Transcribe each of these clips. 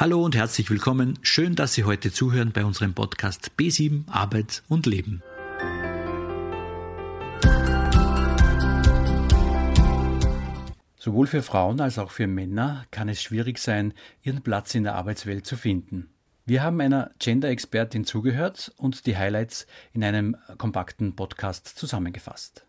Hallo und herzlich willkommen. Schön, dass Sie heute zuhören bei unserem Podcast B7 Arbeit und Leben. Sowohl für Frauen als auch für Männer kann es schwierig sein, ihren Platz in der Arbeitswelt zu finden. Wir haben einer Gender-Expertin zugehört und die Highlights in einem kompakten Podcast zusammengefasst.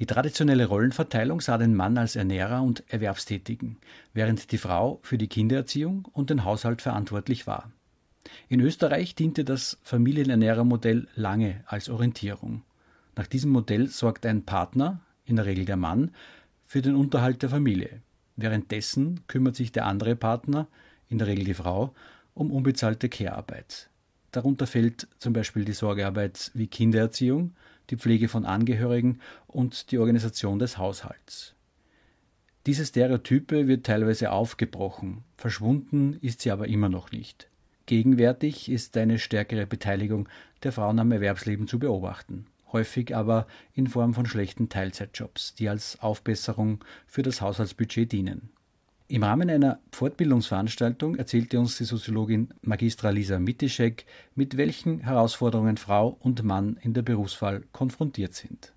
Die traditionelle Rollenverteilung sah den Mann als Ernährer und Erwerbstätigen, während die Frau für die Kindererziehung und den Haushalt verantwortlich war. In Österreich diente das Familienernährermodell lange als Orientierung. Nach diesem Modell sorgt ein Partner, in der Regel der Mann, für den Unterhalt der Familie. Währenddessen kümmert sich der andere Partner, in der Regel die Frau, um unbezahlte Care-Arbeit. Darunter fällt zum Beispiel die Sorgearbeit wie Kindererziehung, die Pflege von Angehörigen und die Organisation des Haushalts. Diese Stereotype wird teilweise aufgebrochen, verschwunden ist sie aber immer noch nicht. Gegenwärtig ist eine stärkere Beteiligung der Frauen am Erwerbsleben zu beobachten, häufig aber in Form von schlechten Teilzeitjobs, die als Aufbesserung für das Haushaltsbudget dienen. Im Rahmen einer Fortbildungsveranstaltung erzählte uns die Soziologin Magistra Lisa Mitischek, mit welchen Herausforderungen Frau und Mann in der Berufswahl konfrontiert sind.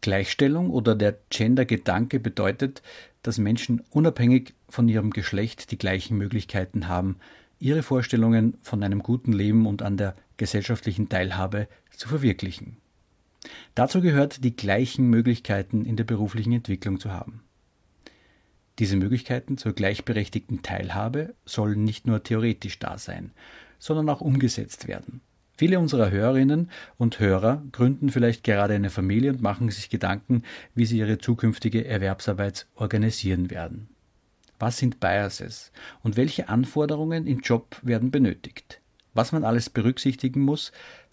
Gleichstellung oder der Gender-Gedanke bedeutet, dass Menschen unabhängig von ihrem Geschlecht die gleichen Möglichkeiten haben, ihre Vorstellungen von einem guten Leben und an der gesellschaftlichen Teilhabe zu verwirklichen. Dazu gehört, die gleichen Möglichkeiten in der beruflichen Entwicklung zu haben. Diese Möglichkeiten zur gleichberechtigten Teilhabe sollen nicht nur theoretisch da sein, sondern auch umgesetzt werden. Viele unserer Hörerinnen und Hörer gründen vielleicht gerade eine Familie und machen sich Gedanken, wie sie ihre zukünftige Erwerbsarbeit organisieren werden. Was sind Biases und welche Anforderungen im Job werden benötigt? Was man alles berücksichtigen muss,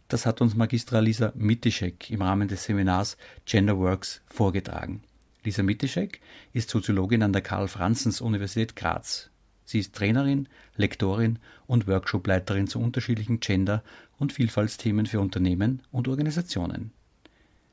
das hat uns Magistra Lisa Mitischek im Rahmen des Seminars Gender Works vorgetragen. Lisa Mitischek ist Soziologin an der Karl-Franzens-Universität Graz. Sie ist Trainerin, Lektorin und Workshopleiterin zu unterschiedlichen Gender- und Vielfaltsthemen für Unternehmen und Organisationen.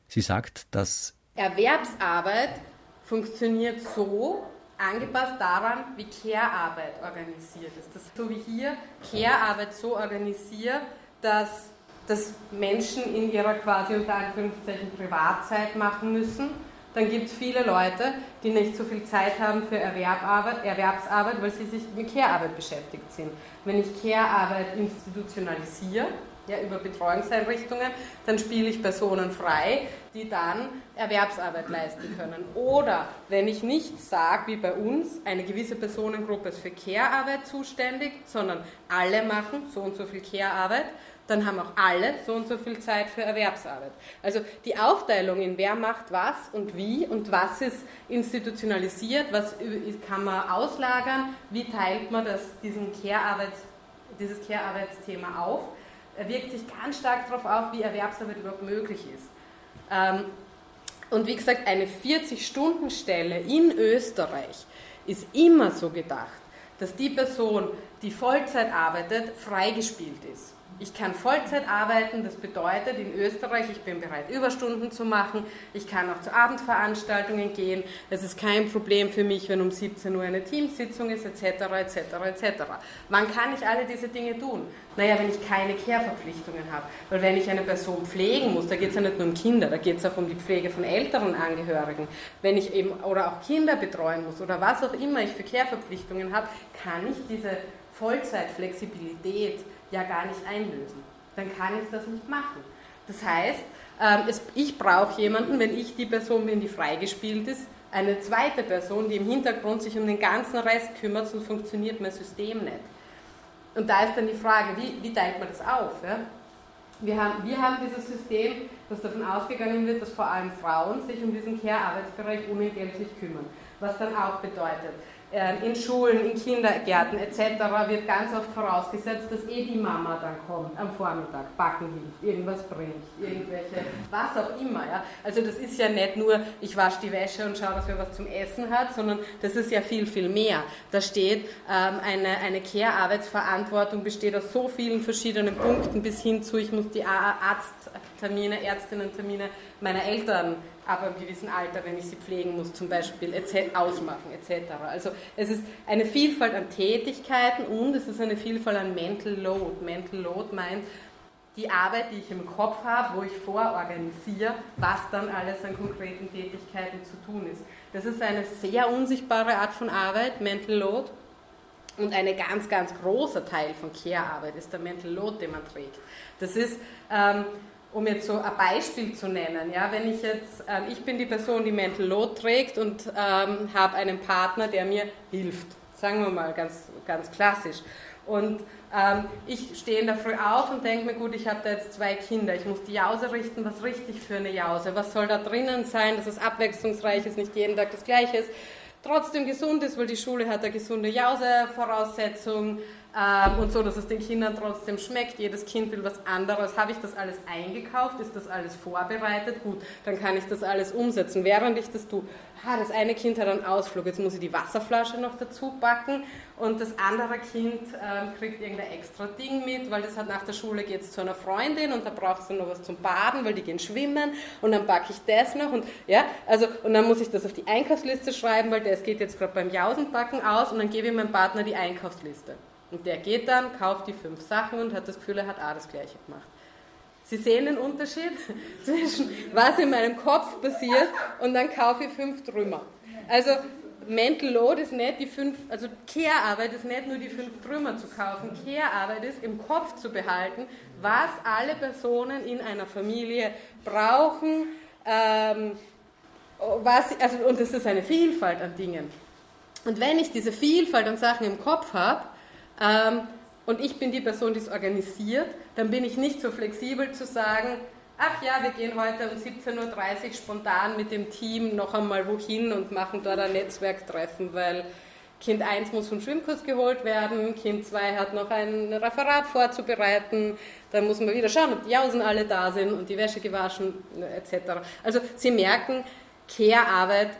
Sie sagt, dass Erwerbsarbeit funktioniert so, angepasst daran, wie Care-Arbeit organisiert ist. Das so wie hier Care-Arbeit so organisiert, dass das Menschen in ihrer quasi unter Anführungszeichen Privatzeit machen müssen. Dann gibt es viele Leute, die nicht so viel Zeit haben für Erwerbarbeit, Erwerbsarbeit, weil sie sich mit Care-Arbeit beschäftigt sind. Wenn ich Care-Arbeit institutionalisiere, ja, über Betreuungseinrichtungen, dann spiele ich Personen frei, die dann Erwerbsarbeit leisten können. Oder wenn ich nicht sage, wie bei uns, eine gewisse Personengruppe ist für Care-Arbeit zuständig, sondern alle machen so und so viel Care-Arbeit, dann haben auch alle so und so viel Zeit für Erwerbsarbeit. Also die Aufteilung in wer macht was und wie und was ist institutionalisiert, was kann man auslagern, wie teilt man das, diesen Care dieses Care-Arbeitsthema auf, wirkt sich ganz stark darauf auf, wie Erwerbsarbeit überhaupt möglich ist. Und wie gesagt, eine 40-Stunden-Stelle in Österreich ist immer so gedacht, dass die Person, die Vollzeit arbeitet, freigespielt ist. Ich kann Vollzeit arbeiten, das bedeutet in Österreich, ich bin bereit, Überstunden zu machen, ich kann auch zu Abendveranstaltungen gehen, es ist kein Problem für mich, wenn um 17 Uhr eine Teamsitzung ist, etc., etc., etc. Wann kann ich alle diese Dinge tun? Naja, wenn ich keine Care-Verpflichtungen habe. Weil wenn ich eine Person pflegen muss, da geht es ja nicht nur um Kinder, da geht es auch um die Pflege von älteren Angehörigen. Wenn ich eben, oder auch Kinder betreuen muss, oder was auch immer ich für Care-Verpflichtungen habe, kann ich diese Vollzeitflexibilität ja gar nicht einlösen. Dann kann ich das nicht machen. Das heißt, ähm, ich brauche jemanden, wenn ich die Person bin, die freigespielt ist, eine zweite Person, die im Hintergrund sich um den ganzen Rest kümmert, sonst funktioniert mein System nicht. Und da ist dann die Frage, wie, wie teilt man das auf? Wir, haben, wir haben dieses System, das davon ausgegangen wird, dass vor allem Frauen sich um diesen Care-Arbeitsbereich unentgeltlich kümmern. Was dann auch bedeutet, ähm, in Schulen, in Kindergärten etc. wird ganz oft vorausgesetzt, dass eh die Mama dann kommt am Vormittag, backen hilft, irgendwas bringt, irgendwelche was auch immer. Ja? Also das ist ja nicht nur, ich wasche die Wäsche und schaue, dass wir was zum Essen hat, sondern das ist ja viel, viel mehr. Da steht, ähm, eine, eine Care-Arbeitsverantwortung besteht aus so vielen verschiedenen Punkten bis hin zu, ich muss die Arzttermine, Ärztinnen-Termine meiner Eltern ab einem gewissen Alter, wenn ich sie pflegen muss, zum Beispiel ausmachen etc. Also es ist eine Vielfalt an Tätigkeiten und es ist eine Vielfalt an Mental Load. Mental Load meint die Arbeit, die ich im Kopf habe, wo ich vororganisiere, was dann alles an konkreten Tätigkeiten zu tun ist. Das ist eine sehr unsichtbare Art von Arbeit, Mental Load. Und ein ganz, ganz großer Teil von Care-Arbeit ist der Mental Load, den man trägt. Das ist ähm, um jetzt so ein Beispiel zu nennen, ja, wenn ich jetzt, ähm, ich bin die Person, die Mental Load trägt und ähm, habe einen Partner, der mir hilft, sagen wir mal ganz, ganz klassisch. Und ähm, ich stehe in der Früh auf und denke mir, gut, ich habe da jetzt zwei Kinder, ich muss die Jause richten, was richtig für eine Jause, was soll da drinnen sein, dass es abwechslungsreich ist, nicht jeden Tag das Gleiche ist, trotzdem gesund ist, weil die Schule hat eine gesunde Jause-Voraussetzung, ähm, und so, dass es den Kindern trotzdem schmeckt. Jedes Kind will was anderes. Habe ich das alles eingekauft? Ist das alles vorbereitet? Gut, dann kann ich das alles umsetzen. Während ich das tue, ha, das eine Kind hat einen Ausflug, jetzt muss ich die Wasserflasche noch dazu backen und das andere Kind ähm, kriegt irgendein extra Ding mit, weil das hat nach der Schule geht es zu einer Freundin und da brauchst du noch was zum Baden, weil die gehen schwimmen und dann backe ich das noch und ja, also und dann muss ich das auf die Einkaufsliste schreiben, weil das geht jetzt gerade beim Jausenbacken aus und dann gebe ich meinem Partner die Einkaufsliste. Und der geht dann, kauft die fünf Sachen und hat das Gefühl, er hat auch das Gleiche gemacht. Sie sehen den Unterschied zwischen was in meinem Kopf passiert und dann kaufe ich fünf Trümmer. Also Mental Load ist nicht die fünf, also Care-Arbeit ist nicht nur die fünf Trümmer zu kaufen. Care-Arbeit ist im Kopf zu behalten, was alle Personen in einer Familie brauchen, ähm, was, also, und das ist eine Vielfalt an Dingen. Und wenn ich diese Vielfalt an Sachen im Kopf habe, ähm, und ich bin die Person, die es organisiert, dann bin ich nicht so flexibel zu sagen, ach ja, wir gehen heute um 17.30 Uhr spontan mit dem Team noch einmal wohin und machen dort ein Netzwerktreffen, weil Kind 1 muss vom Schwimmkurs geholt werden, Kind 2 hat noch ein Referat vorzubereiten, dann muss man wieder schauen, ob die Jausen alle da sind und die Wäsche gewaschen etc. Also Sie merken, Care-Arbeit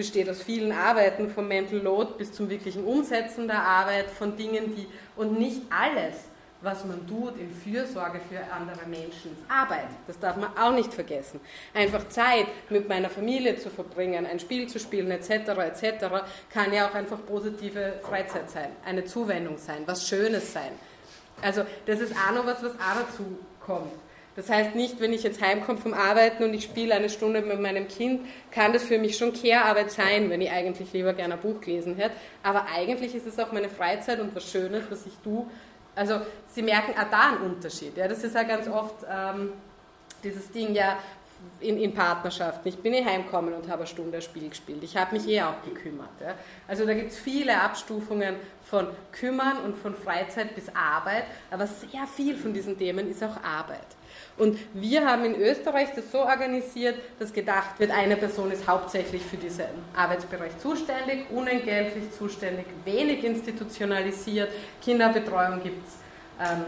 besteht aus vielen Arbeiten, vom Mental Load bis zum wirklichen Umsetzen der Arbeit, von Dingen, die und nicht alles, was man tut in Fürsorge für andere Menschen, ist Arbeit. Das darf man auch nicht vergessen. Einfach Zeit mit meiner Familie zu verbringen, ein Spiel zu spielen, etc., etc., kann ja auch einfach positive Freizeit sein, eine Zuwendung sein, was Schönes sein. Also das ist auch noch was, was auch dazu kommt. Das heißt nicht, wenn ich jetzt heimkomme vom Arbeiten und ich spiele eine Stunde mit meinem Kind, kann das für mich schon Care-Arbeit sein, wenn ich eigentlich lieber gerne ein Buch gelesen hätte. Aber eigentlich ist es auch meine Freizeit und was Schönes, was ich tue. Also Sie merken auch da einen Unterschied. Ja, das ist ja ganz oft ähm, dieses Ding, ja, in, in, Partnerschaften. Ich bin eh heimgekommen und habe eine Stunde ein Spiel gespielt. Ich habe mich eh auch gekümmert. Ja. Also da gibt es viele Abstufungen von Kümmern und von Freizeit bis Arbeit, aber sehr viel von diesen Themen ist auch Arbeit. Und wir haben in Österreich das so organisiert, dass gedacht wird, eine Person ist hauptsächlich für diesen Arbeitsbereich zuständig, unentgeltlich zuständig, wenig institutionalisiert. Kinderbetreuung gibt es ähm,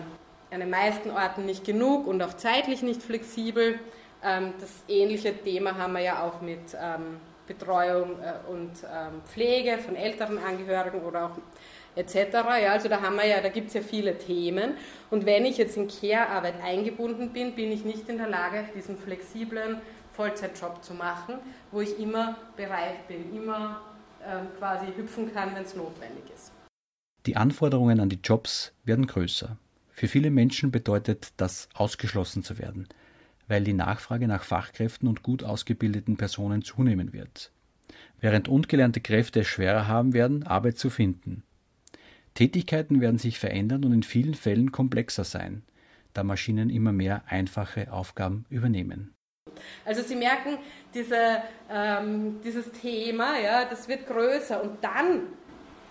an den meisten Orten nicht genug und auch zeitlich nicht flexibel. Ähm, das ähnliche Thema haben wir ja auch mit ähm, Betreuung äh, und ähm, Pflege von älteren Angehörigen oder auch etc. Ja, also da haben wir ja, da gibt es ja viele Themen. Und wenn ich jetzt in Care-Arbeit eingebunden bin, bin ich nicht in der Lage, diesen flexiblen Vollzeitjob zu machen, wo ich immer bereit bin, immer ähm, quasi hüpfen kann, wenn es notwendig ist. Die Anforderungen an die Jobs werden größer. Für viele Menschen bedeutet das ausgeschlossen zu werden, weil die Nachfrage nach Fachkräften und gut ausgebildeten Personen zunehmen wird. Während ungelernte Kräfte es schwerer haben werden, Arbeit zu finden. Tätigkeiten werden sich verändern und in vielen Fällen komplexer sein, da Maschinen immer mehr einfache Aufgaben übernehmen. Also Sie merken, diese, ähm, dieses Thema, ja, das wird größer und dann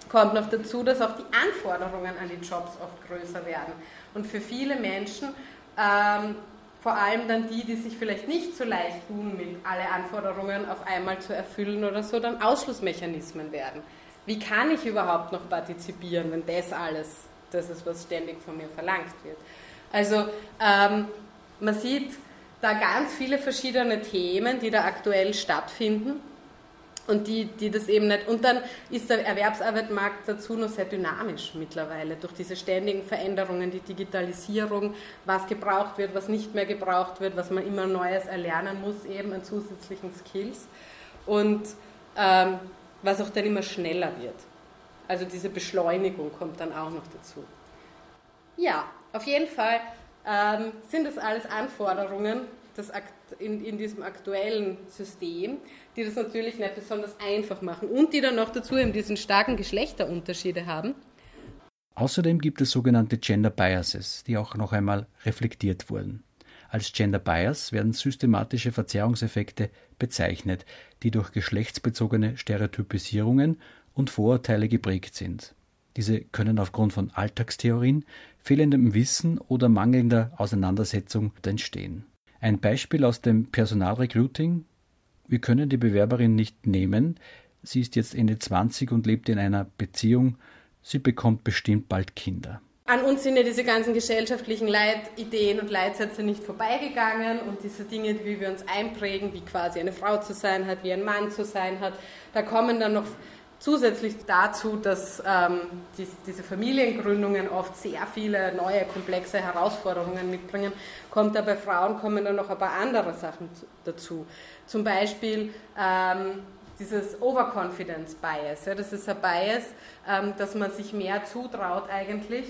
kommt noch dazu, dass auch die Anforderungen an die Jobs oft größer werden. Und für viele Menschen, ähm, vor allem dann die, die sich vielleicht nicht so leicht tun, mit alle Anforderungen auf einmal zu erfüllen oder so, dann Ausschlussmechanismen werden wie kann ich überhaupt noch partizipieren, wenn das alles, das ist, was ständig von mir verlangt wird. Also ähm, man sieht, da ganz viele verschiedene Themen, die da aktuell stattfinden und die, die das eben nicht. Und dann ist der Erwerbsarbeitsmarkt dazu noch sehr dynamisch mittlerweile durch diese ständigen Veränderungen, die Digitalisierung, was gebraucht wird, was nicht mehr gebraucht wird, was man immer Neues erlernen muss, eben an zusätzlichen Skills. Und ähm, was auch dann immer schneller wird. Also diese Beschleunigung kommt dann auch noch dazu. Ja, auf jeden Fall ähm, sind das alles Anforderungen das in, in diesem aktuellen System, die das natürlich nicht besonders einfach machen und die dann noch dazu eben diesen starken Geschlechterunterschiede haben. Außerdem gibt es sogenannte Gender Biases, die auch noch einmal reflektiert wurden. Als Gender Bias werden systematische Verzerrungseffekte bezeichnet, die durch geschlechtsbezogene Stereotypisierungen und Vorurteile geprägt sind. Diese können aufgrund von Alltagstheorien, fehlendem Wissen oder mangelnder Auseinandersetzung entstehen. Ein Beispiel aus dem Personalrecruiting. Wir können die Bewerberin nicht nehmen. Sie ist jetzt Ende 20 und lebt in einer Beziehung. Sie bekommt bestimmt bald Kinder. An uns sind ja diese ganzen gesellschaftlichen Leitideen und Leitsätze nicht vorbeigegangen und diese Dinge, wie wir uns einprägen, wie quasi eine Frau zu sein hat, wie ein Mann zu sein hat, da kommen dann noch Zusätzlich dazu, dass ähm, die, diese Familiengründungen oft sehr viele neue, komplexe Herausforderungen mitbringen, kommt da bei Frauen kommen dann noch ein paar andere Sachen dazu. Zum Beispiel ähm, dieses Overconfidence Bias. Ja, das ist ein Bias, ähm, dass man sich mehr zutraut eigentlich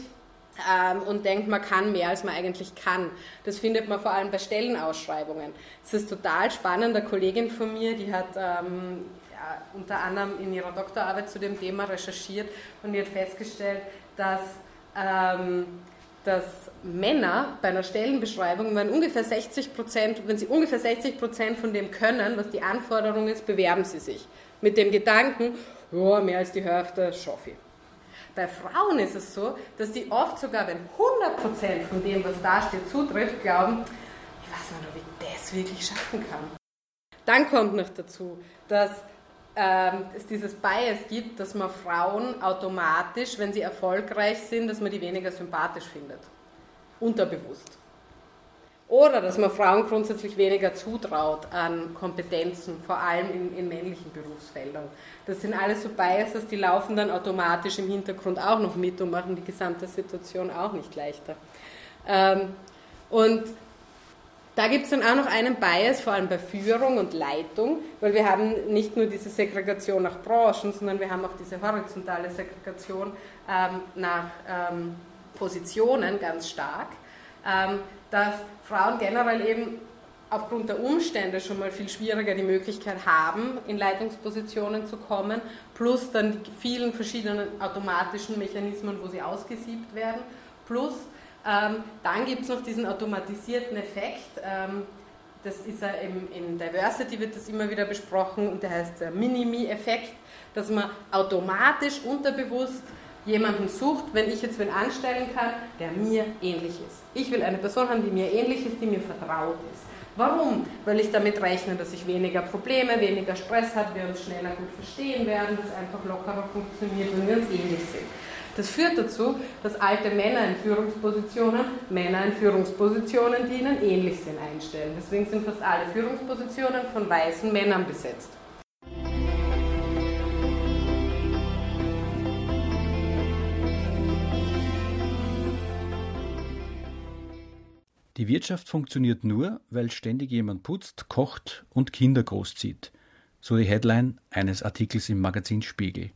ähm, und denkt, man kann mehr, als man eigentlich kann. Das findet man vor allem bei Stellenausschreibungen. Es ist total spannend. Eine Kollegin von mir, die hat ähm, äh, unter anderem in ihrer Doktorarbeit zu dem Thema recherchiert und die hat festgestellt, dass, ähm, dass Männer bei einer Stellenbeschreibung, wenn ungefähr 60 Prozent, wenn sie ungefähr 60 Prozent von dem können, was die Anforderung ist, bewerben sie sich. Mit dem Gedanken, oh, mehr als die Hälfte schaffe ich. Bei Frauen ist es so, dass die oft sogar, wenn 100% von dem, was da steht, zutrifft, glauben, ich weiß nicht, ob ich das wirklich schaffen kann. Dann kommt noch dazu, dass ähm, es dieses Bias gibt, dass man Frauen automatisch, wenn sie erfolgreich sind, dass man die weniger sympathisch findet. Unterbewusst. Oder dass man Frauen grundsätzlich weniger zutraut an Kompetenzen, vor allem in, in männlichen Berufsfeldern. Das sind alles so Biases, die laufen dann automatisch im Hintergrund auch noch mit und machen die gesamte Situation auch nicht leichter. Ähm, und da gibt es dann auch noch einen Bias, vor allem bei Führung und Leitung, weil wir haben nicht nur diese Segregation nach Branchen, sondern wir haben auch diese horizontale Segregation ähm, nach ähm, Positionen ganz stark, ähm, dass Frauen generell eben aufgrund der Umstände schon mal viel schwieriger die Möglichkeit haben, in Leitungspositionen zu kommen, plus dann die vielen verschiedenen automatischen Mechanismen, wo sie ausgesiebt werden, plus ähm, dann gibt es noch diesen automatisierten Effekt. Ähm, das ist ja im, in Diversity wird das immer wieder besprochen und der heißt der Minimi-Effekt, dass man automatisch unterbewusst jemanden sucht, wenn ich jetzt wen anstellen kann, der mir ähnlich ist. Ich will eine Person haben, die mir ähnlich ist, die mir vertraut ist. Warum? Weil ich damit rechne, dass ich weniger Probleme, weniger Stress habe, wir uns schneller gut verstehen werden, dass einfach lockerer funktioniert, wenn wir uns ähnlich sind. Das führt dazu, dass alte Männer in Führungspositionen Männer in Führungspositionen, die ihnen ähnlich sind, einstellen. Deswegen sind fast alle Führungspositionen von weißen Männern besetzt. Die Wirtschaft funktioniert nur, weil ständig jemand putzt, kocht und Kinder großzieht. So die Headline eines Artikels im Magazin Spiegel.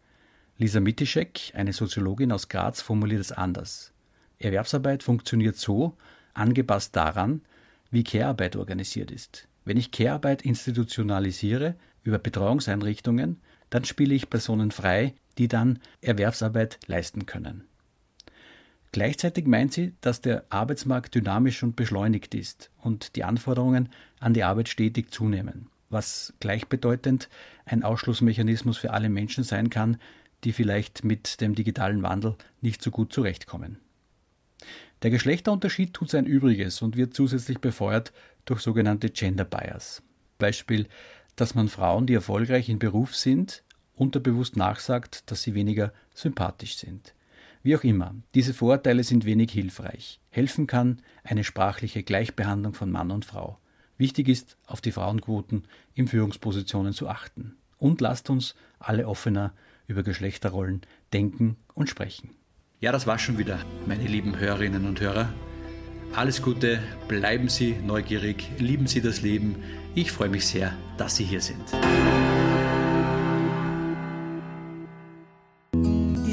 Lisa Mitischek, eine Soziologin aus Graz, formuliert es anders. Erwerbsarbeit funktioniert so, angepasst daran, wie Care-Arbeit organisiert ist. Wenn ich Care-Arbeit institutionalisiere über Betreuungseinrichtungen, dann spiele ich Personen frei, die dann Erwerbsarbeit leisten können. Gleichzeitig meint sie, dass der Arbeitsmarkt dynamisch und beschleunigt ist und die Anforderungen an die Arbeit stetig zunehmen, was gleichbedeutend ein Ausschlussmechanismus für alle Menschen sein kann, die vielleicht mit dem digitalen Wandel nicht so gut zurechtkommen. Der Geschlechterunterschied tut sein Übriges und wird zusätzlich befeuert durch sogenannte Gender Bias. Beispiel, dass man Frauen, die erfolgreich in Beruf sind, unterbewusst nachsagt, dass sie weniger sympathisch sind. Wie auch immer, diese Vorurteile sind wenig hilfreich. Helfen kann eine sprachliche Gleichbehandlung von Mann und Frau. Wichtig ist, auf die Frauenquoten in Führungspositionen zu achten. Und lasst uns alle offener über Geschlechterrollen denken und sprechen. Ja, das war schon wieder, meine lieben Hörerinnen und Hörer. Alles Gute, bleiben Sie neugierig, lieben Sie das Leben. Ich freue mich sehr, dass Sie hier sind.